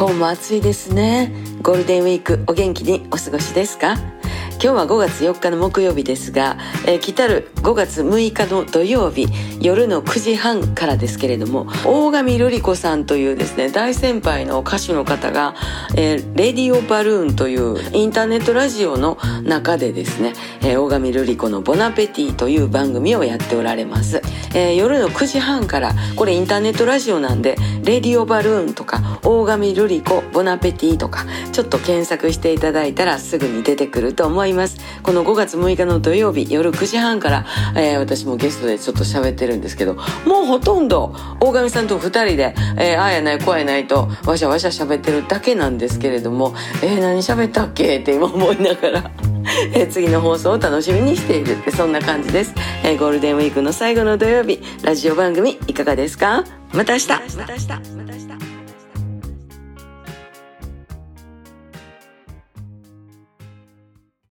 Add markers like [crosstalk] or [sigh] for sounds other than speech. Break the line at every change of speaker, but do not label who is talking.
今日も暑いですね。ゴールデンウィークお元気にお過ごしですか？今日は5月4日の木曜日ですが、えー、来たる5月6日の土曜日夜の9時半からですけれども大神瑠璃子さんというですね大先輩の歌手の方が、えー、レディオバルーンというインターネットラジオの中でですね、えー、大神瑠璃子のボナペティという番組をやっておられます、えー、夜の9時半からこれインターネットラジオなんでレディオバルーンとか大神瑠璃子ボナペティとかちょっと検索していただいたらすぐに出てくると思います。この5月6日の土曜日夜9時半から、えー、私もゲストでちょっと喋ってるんですけどもうほとんど大神さんと2人で、えー、ああやないこうやないとわしゃわしゃ喋ってるだけなんですけれどもえー、何喋ったっけって今思いながら [laughs] え次の放送を楽しみにしているってそんな感じです、えー、ゴールデンウィークの最後の土曜日ラジオ番組いかがですか？また明日。また明日。また明日。